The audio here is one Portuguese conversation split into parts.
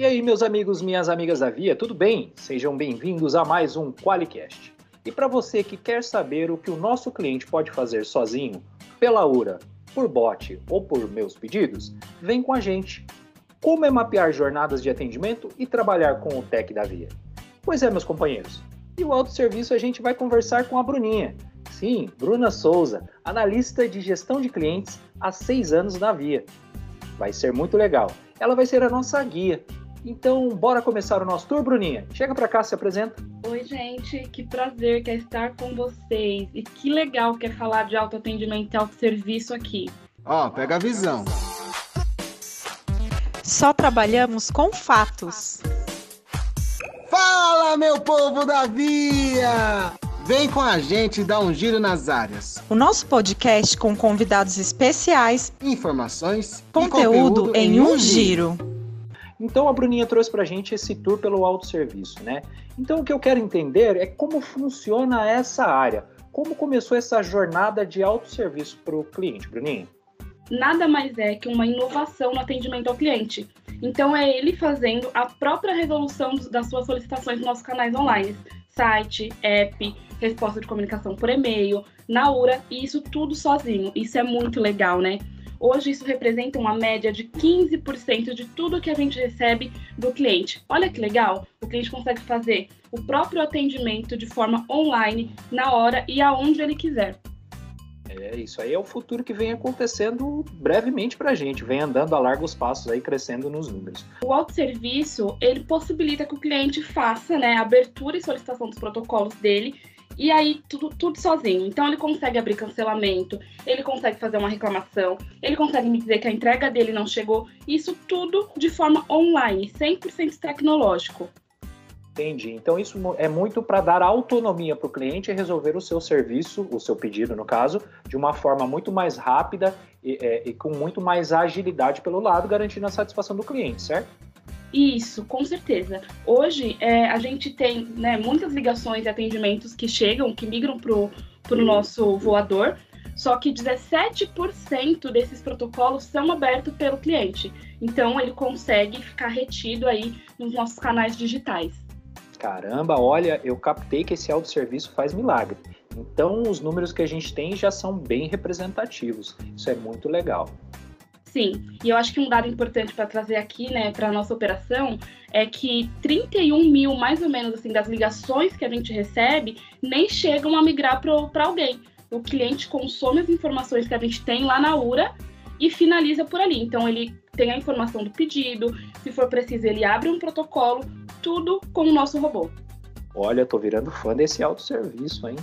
E aí, meus amigos, minhas amigas da Via, tudo bem? Sejam bem-vindos a mais um Qualicast. E para você que quer saber o que o nosso cliente pode fazer sozinho, pela URA, por bot ou por meus pedidos, vem com a gente. Como é mapear jornadas de atendimento e trabalhar com o tech da Via? Pois é, meus companheiros. E o autosserviço a gente vai conversar com a Bruninha. Sim, Bruna Souza, analista de gestão de clientes há seis anos na Via. Vai ser muito legal. Ela vai ser a nossa guia então, bora começar o nosso tour, Bruninha. Chega para cá, se apresenta. Oi, gente, que prazer que é estar com vocês. E que legal que é falar de autoatendimento e autosserviço aqui. Ó, oh, pega a visão. Só trabalhamos com fatos. Fala, meu povo da Via! Vem com a gente dar um giro nas áreas. O nosso podcast com convidados especiais, informações, conteúdo, conteúdo em um giro. giro. Então a Bruninha trouxe para a gente esse tour pelo autosserviço, né? Então o que eu quero entender é como funciona essa área, como começou essa jornada de autosserviço para o cliente, Bruninha? Nada mais é que uma inovação no atendimento ao cliente. Então é ele fazendo a própria resolução das suas solicitações nos nossos canais online, site, app, resposta de comunicação por e-mail, na URA, e isso tudo sozinho. Isso é muito legal, né? Hoje isso representa uma média de 15% de tudo que a gente recebe do cliente. Olha que legal, o cliente consegue fazer o próprio atendimento de forma online, na hora e aonde ele quiser. É, isso aí é o futuro que vem acontecendo brevemente para a gente, vem andando a largos passos aí, crescendo nos números. O autosserviço, ele possibilita que o cliente faça né, a abertura e solicitação dos protocolos dele e aí, tudo, tudo sozinho. Então, ele consegue abrir cancelamento, ele consegue fazer uma reclamação, ele consegue me dizer que a entrega dele não chegou. Isso tudo de forma online, 100% tecnológico. Entendi. Então, isso é muito para dar autonomia para o cliente resolver o seu serviço, o seu pedido, no caso, de uma forma muito mais rápida e, é, e com muito mais agilidade pelo lado, garantindo a satisfação do cliente, certo? Isso, com certeza. Hoje é, a gente tem né, muitas ligações e atendimentos que chegam, que migram para o nosso voador, só que 17% desses protocolos são abertos pelo cliente. Então ele consegue ficar retido aí nos nossos canais digitais. Caramba, olha, eu captei que esse autosserviço faz milagre. Então os números que a gente tem já são bem representativos. Isso é muito legal. Sim, e eu acho que um dado importante para trazer aqui, né, para nossa operação, é que 31 mil, mais ou menos, assim, das ligações que a gente recebe, nem chegam a migrar para alguém. O cliente consome as informações que a gente tem lá na URA e finaliza por ali. Então, ele tem a informação do pedido, se for preciso, ele abre um protocolo, tudo com o nosso robô. Olha, tô virando fã desse autosserviço, hein?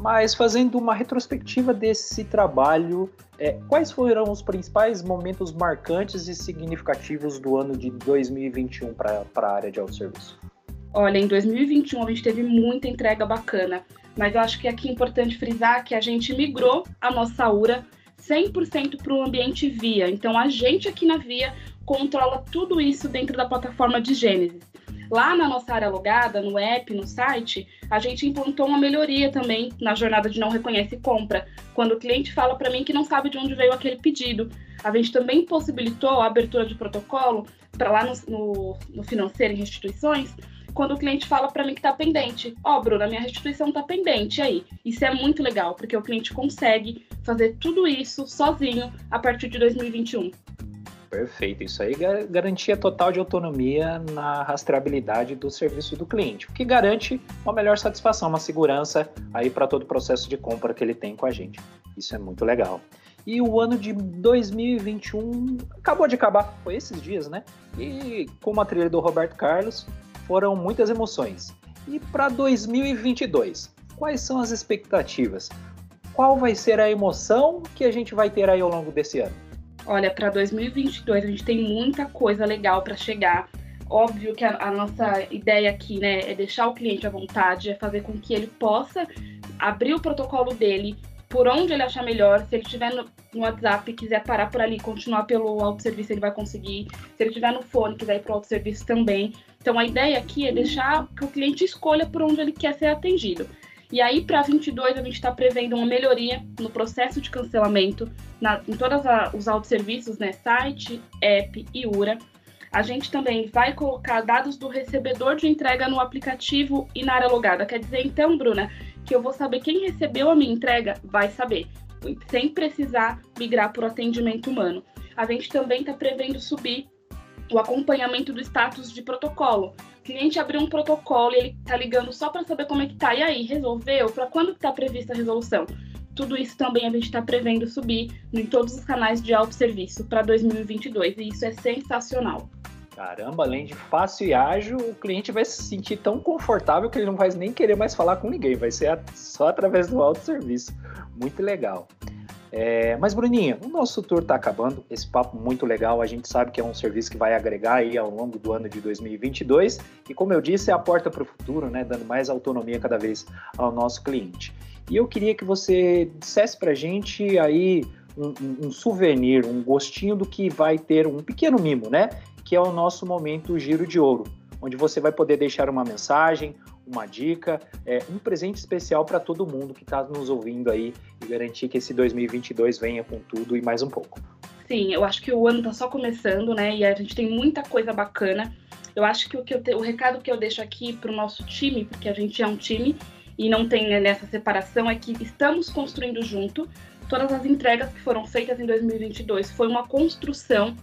Mas fazendo uma retrospectiva desse trabalho, é, quais foram os principais momentos marcantes e significativos do ano de 2021 para a área de autosserviço? Olha, em 2021 a gente teve muita entrega bacana, mas eu acho que aqui é importante frisar que a gente migrou a nossa URA 100% para o ambiente VIA. Então a gente aqui na VIA controla tudo isso dentro da plataforma de Gênesis. Lá na nossa área logada, no app, no site, a gente implantou uma melhoria também na jornada de não reconhece compra. Quando o cliente fala para mim que não sabe de onde veio aquele pedido, a gente também possibilitou a abertura de protocolo para lá no, no, no, financeiro em restituições. Quando o cliente fala para mim que está pendente, ó, oh, Bruna, minha restituição está pendente. E aí? Isso é muito legal, porque o cliente consegue fazer tudo isso sozinho a partir de 2021. Perfeito, isso aí garantia total de autonomia na rastreabilidade do serviço do cliente, o que garante uma melhor satisfação, uma segurança aí para todo o processo de compra que ele tem com a gente. Isso é muito legal. E o ano de 2021 acabou de acabar, foi esses dias, né? E como a trilha do Roberto Carlos, foram muitas emoções. E para 2022, quais são as expectativas? Qual vai ser a emoção que a gente vai ter aí ao longo desse ano? Olha, para 2022 a gente tem muita coisa legal para chegar. Óbvio que a, a, nossa ideia aqui, né, é deixar o cliente à vontade, é fazer com que ele possa abrir o protocolo dele por onde ele achar melhor. Se ele estiver no, no WhatsApp e quiser parar por ali, continuar pelo autosserviço, ele vai conseguir. Se ele estiver no fone quiser ir para o autosserviço também. Então a ideia aqui é deixar que o cliente escolha por onde ele quer ser atendido. E aí, para 22, a gente está prevendo uma melhoria no processo de cancelamento na, em todos os autosserviços, né? Site, app e URA. A gente também vai colocar dados do recebedor de entrega no aplicativo e na área logada. Quer dizer, então, Bruna, que eu vou saber quem recebeu a minha entrega, vai saber, sem precisar migrar o atendimento humano. A gente também está prevendo subir o acompanhamento do status de protocolo. Cliente abriu um protocolo e ele está ligando só para saber como é que tá. E aí, resolveu? Para quando está prevista a resolução? Tudo isso também a gente está prevendo subir em todos os canais de autosserviço para 2022 e isso é sensacional. Caramba, além de fácil e ágil, o cliente vai se sentir tão confortável que ele não vai nem querer mais falar com ninguém, vai ser só através do autosserviço. Muito legal. É, mas, Bruninha, o nosso tour está acabando. Esse papo muito legal. A gente sabe que é um serviço que vai agregar aí ao longo do ano de 2022. E, como eu disse, é a porta para o futuro, né? Dando mais autonomia cada vez ao nosso cliente. E eu queria que você dissesse para a gente aí um, um, um, souvenir, um gostinho do que vai ter, um pequeno mimo, né? Que é o nosso momento Giro de Ouro, onde você vai poder deixar uma mensagem, uma dica, é, um presente especial para todo mundo que está nos ouvindo aí e garantir que esse 2022 venha com tudo e mais um pouco. Sim, eu acho que o ano está só começando, né? E a gente tem muita coisa bacana. Eu acho que o, que eu te, o recado que eu deixo aqui para o nosso time, porque a gente é um time e não tem né, nessa separação, é que estamos construindo junto. Todas as entregas que foram feitas em 2022 foi uma construção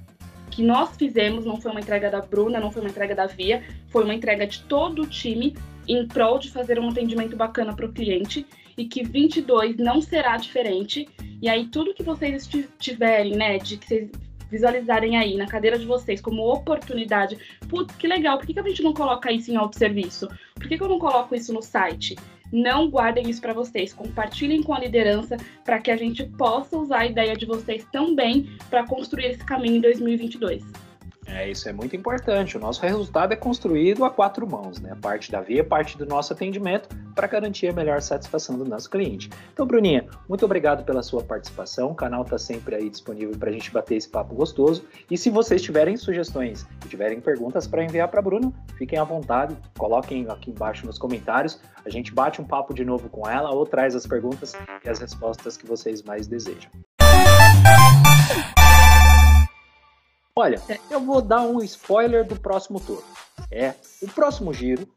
que nós fizemos, não foi uma entrega da Bruna, não foi uma entrega da Via, foi uma entrega de todo o time em prol de fazer um atendimento bacana para o cliente e que 22 não será diferente. E aí tudo que vocês tiverem, né, de que vocês visualizarem aí na cadeira de vocês como oportunidade, putz, que legal, por que, que a gente não coloca isso em autosserviço? Por que, que eu não coloco isso no site? Não guardem isso para vocês, compartilhem com a liderança para que a gente possa usar a ideia de vocês também para construir esse caminho em 2022. É, isso é muito importante. O nosso resultado é construído a quatro mãos, né? Parte da via, parte do nosso atendimento, para garantir a melhor satisfação do nosso cliente. Então, Bruninha, muito obrigado pela sua participação. O canal está sempre aí disponível para a gente bater esse papo gostoso. E se vocês tiverem sugestões e tiverem perguntas para enviar para Bruno, fiquem à vontade, coloquem aqui embaixo nos comentários. A gente bate um papo de novo com ela ou traz as perguntas e as respostas que vocês mais desejam. Olha, eu vou dar um spoiler do próximo tour. É, o próximo giro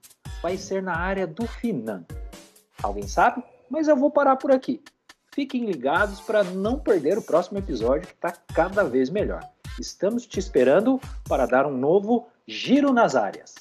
vai ser na área do Finan. Alguém sabe? Mas eu vou parar por aqui. Fiquem ligados para não perder o próximo episódio que está cada vez melhor. Estamos te esperando para dar um novo giro nas áreas.